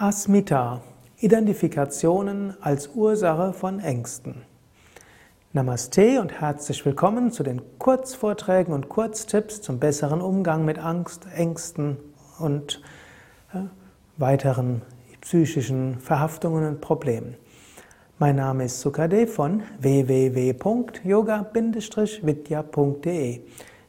Asmita. Identifikationen als Ursache von Ängsten. Namaste und herzlich willkommen zu den Kurzvorträgen und Kurztipps zum besseren Umgang mit Angst, Ängsten und äh, weiteren psychischen Verhaftungen und Problemen. Mein Name ist Sukadev von www.yoga-vidya.de.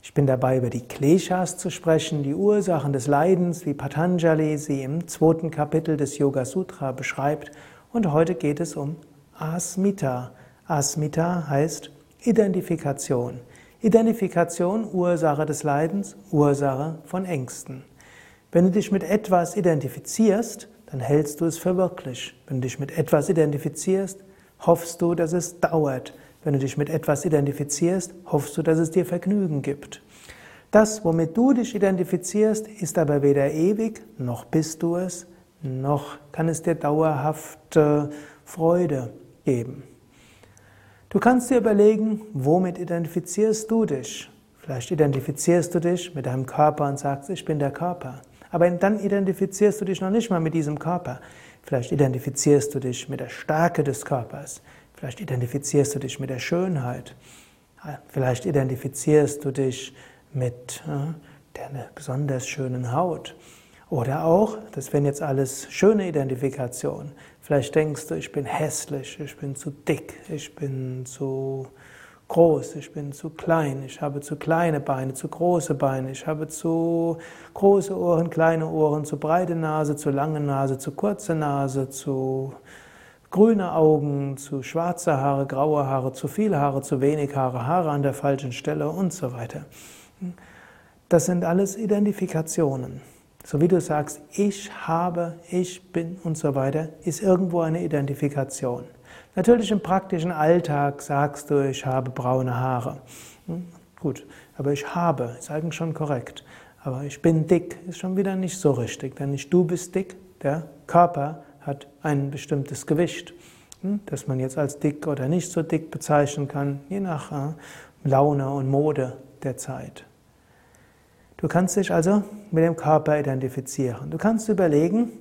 Ich bin dabei, über die Kleshas zu sprechen, die Ursachen des Leidens, wie Patanjali sie im zweiten Kapitel des Yoga Sutra beschreibt. Und heute geht es um Asmita. Asmita heißt Identifikation. Identifikation, Ursache des Leidens, Ursache von Ängsten. Wenn du dich mit etwas identifizierst, dann hältst du es für wirklich. Wenn du dich mit etwas identifizierst, hoffst du, dass es dauert. Wenn du dich mit etwas identifizierst, hoffst du, dass es dir Vergnügen gibt. Das, womit du dich identifizierst, ist aber weder ewig, noch bist du es, noch kann es dir dauerhafte Freude geben. Du kannst dir überlegen, womit identifizierst du dich? Vielleicht identifizierst du dich mit deinem Körper und sagst, ich bin der Körper. Aber dann identifizierst du dich noch nicht mal mit diesem Körper. Vielleicht identifizierst du dich mit der Stärke des Körpers. Vielleicht identifizierst du dich mit der Schönheit. Vielleicht identifizierst du dich mit äh, der besonders schönen Haut. Oder auch, das wären jetzt alles schöne Identifikationen. Vielleicht denkst du, ich bin hässlich, ich bin zu dick, ich bin zu groß, ich bin zu klein, ich habe zu kleine Beine, zu große Beine, ich habe zu große Ohren, kleine Ohren, zu breite Nase, zu lange Nase, zu kurze Nase, zu grüne Augen zu schwarze Haare, graue Haare, zu viele Haare, zu wenig Haare, Haare an der falschen Stelle und so weiter. Das sind alles Identifikationen. So wie du sagst, ich habe, ich bin und so weiter, ist irgendwo eine Identifikation. Natürlich im praktischen Alltag sagst du, ich habe braune Haare. Hm, gut, aber ich habe, ist eigentlich schon korrekt. Aber ich bin dick, ist schon wieder nicht so richtig, denn nicht du bist dick, der Körper hat ein bestimmtes Gewicht, hm, das man jetzt als dick oder nicht so dick bezeichnen kann, je nach äh, Laune und Mode der Zeit. Du kannst dich also mit dem Körper identifizieren. Du kannst überlegen,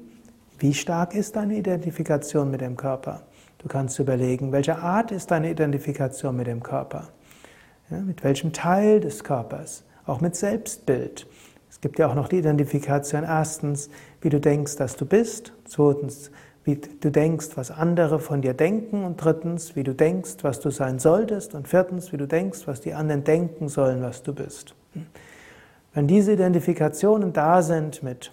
wie stark ist deine Identifikation mit dem Körper. Du kannst überlegen, welche Art ist deine Identifikation mit dem Körper. Ja, mit welchem Teil des Körpers. Auch mit Selbstbild. Es gibt ja auch noch die Identifikation erstens, wie du denkst, dass du bist. Zweitens, wie du denkst, was andere von dir denken. Und drittens, wie du denkst, was du sein solltest. Und viertens, wie du denkst, was die anderen denken sollen, was du bist. Wenn diese Identifikationen da sind mit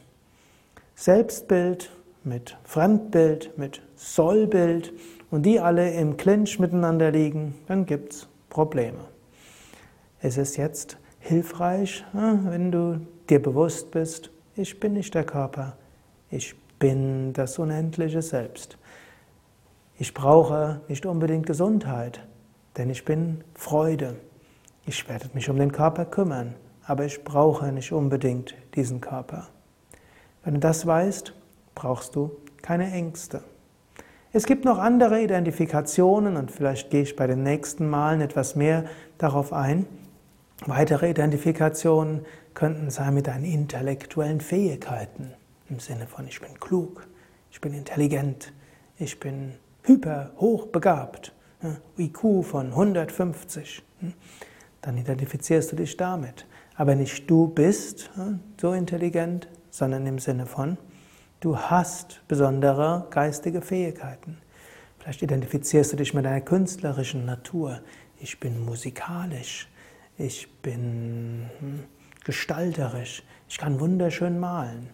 Selbstbild, mit Fremdbild, mit Sollbild und die alle im Clinch miteinander liegen, dann gibt es Probleme. Es ist jetzt hilfreich, wenn du dir bewusst bist, ich bin nicht der Körper, ich bin das unendliche Selbst. Ich brauche nicht unbedingt Gesundheit, denn ich bin Freude. Ich werde mich um den Körper kümmern, aber ich brauche nicht unbedingt diesen Körper. Wenn du das weißt, brauchst du keine Ängste. Es gibt noch andere Identifikationen und vielleicht gehe ich bei den nächsten Malen etwas mehr darauf ein. Weitere Identifikationen könnten sein mit deinen intellektuellen Fähigkeiten, im Sinne von ich bin klug, ich bin intelligent, ich bin hyper hochbegabt, IQ von 150. Hm. Dann identifizierst du dich damit. Aber nicht du bist so intelligent, sondern im Sinne von du hast besondere geistige Fähigkeiten. Vielleicht identifizierst du dich mit deiner künstlerischen Natur. Ich bin musikalisch ich bin hm, gestalterisch, ich kann wunderschön malen.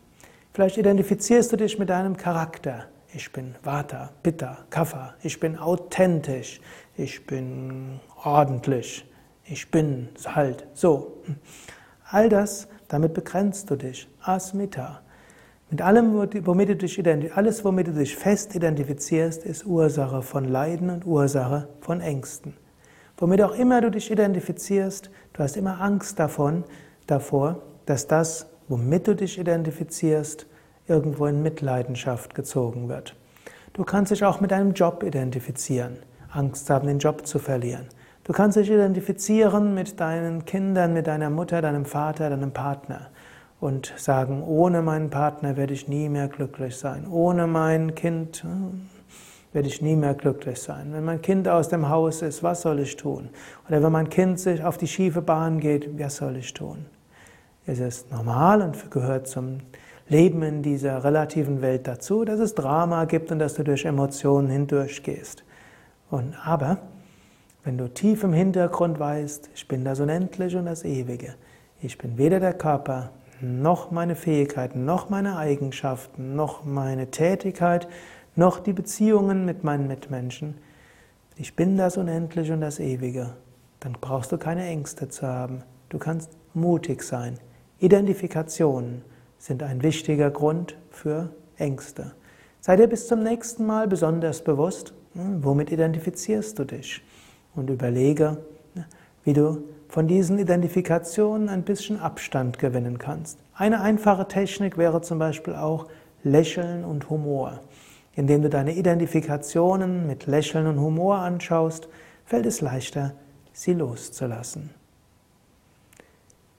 Vielleicht identifizierst du dich mit deinem Charakter. Ich bin Vata, Pitta, Kapha, ich bin authentisch, ich bin ordentlich, ich bin halt so. All das, damit begrenzt du dich. Asmita. Mit allem, womit du dich alles, womit du dich fest identifizierst, ist Ursache von Leiden und Ursache von Ängsten. Womit auch immer du dich identifizierst, du hast immer Angst davon, davor, dass das, womit du dich identifizierst, irgendwo in Mitleidenschaft gezogen wird. Du kannst dich auch mit deinem Job identifizieren, Angst haben, den Job zu verlieren. Du kannst dich identifizieren mit deinen Kindern, mit deiner Mutter, deinem Vater, deinem Partner. und sagen, ohne meinen Partner werde ich nie mehr glücklich sein, ohne mein Kind hm, werde ich nie mehr glücklich sein. Wenn mein Kind aus dem Haus ist, was soll ich tun? Oder wenn mein Kind sich auf die schiefe Bahn geht, was soll ich tun? Es ist normal und gehört zum Leben in dieser relativen Welt dazu, dass es Drama gibt und dass du durch Emotionen hindurchgehst. Und aber, wenn du tief im Hintergrund weißt, ich bin das Unendliche und das Ewige, ich bin weder der Körper, noch meine Fähigkeiten, noch meine Eigenschaften, noch meine Tätigkeit, noch die Beziehungen mit meinen Mitmenschen. Ich bin das Unendliche und das Ewige. Dann brauchst du keine Ängste zu haben. Du kannst mutig sein. Identifikationen sind ein wichtiger Grund für Ängste. Sei dir bis zum nächsten Mal besonders bewusst, hm, womit identifizierst du dich? Und überlege, ne, wie du von diesen Identifikationen ein bisschen Abstand gewinnen kannst. Eine einfache Technik wäre zum Beispiel auch Lächeln und Humor. Indem du deine Identifikationen mit Lächeln und Humor anschaust, fällt es leichter, sie loszulassen.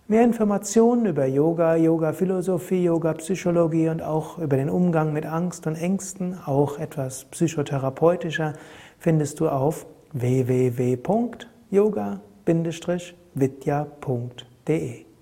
Mehr Informationen über Yoga, Yoga-Philosophie, Yoga-Psychologie und auch über den Umgang mit Angst und Ängsten, auch etwas psychotherapeutischer, findest du auf www.yoga-vidya.de.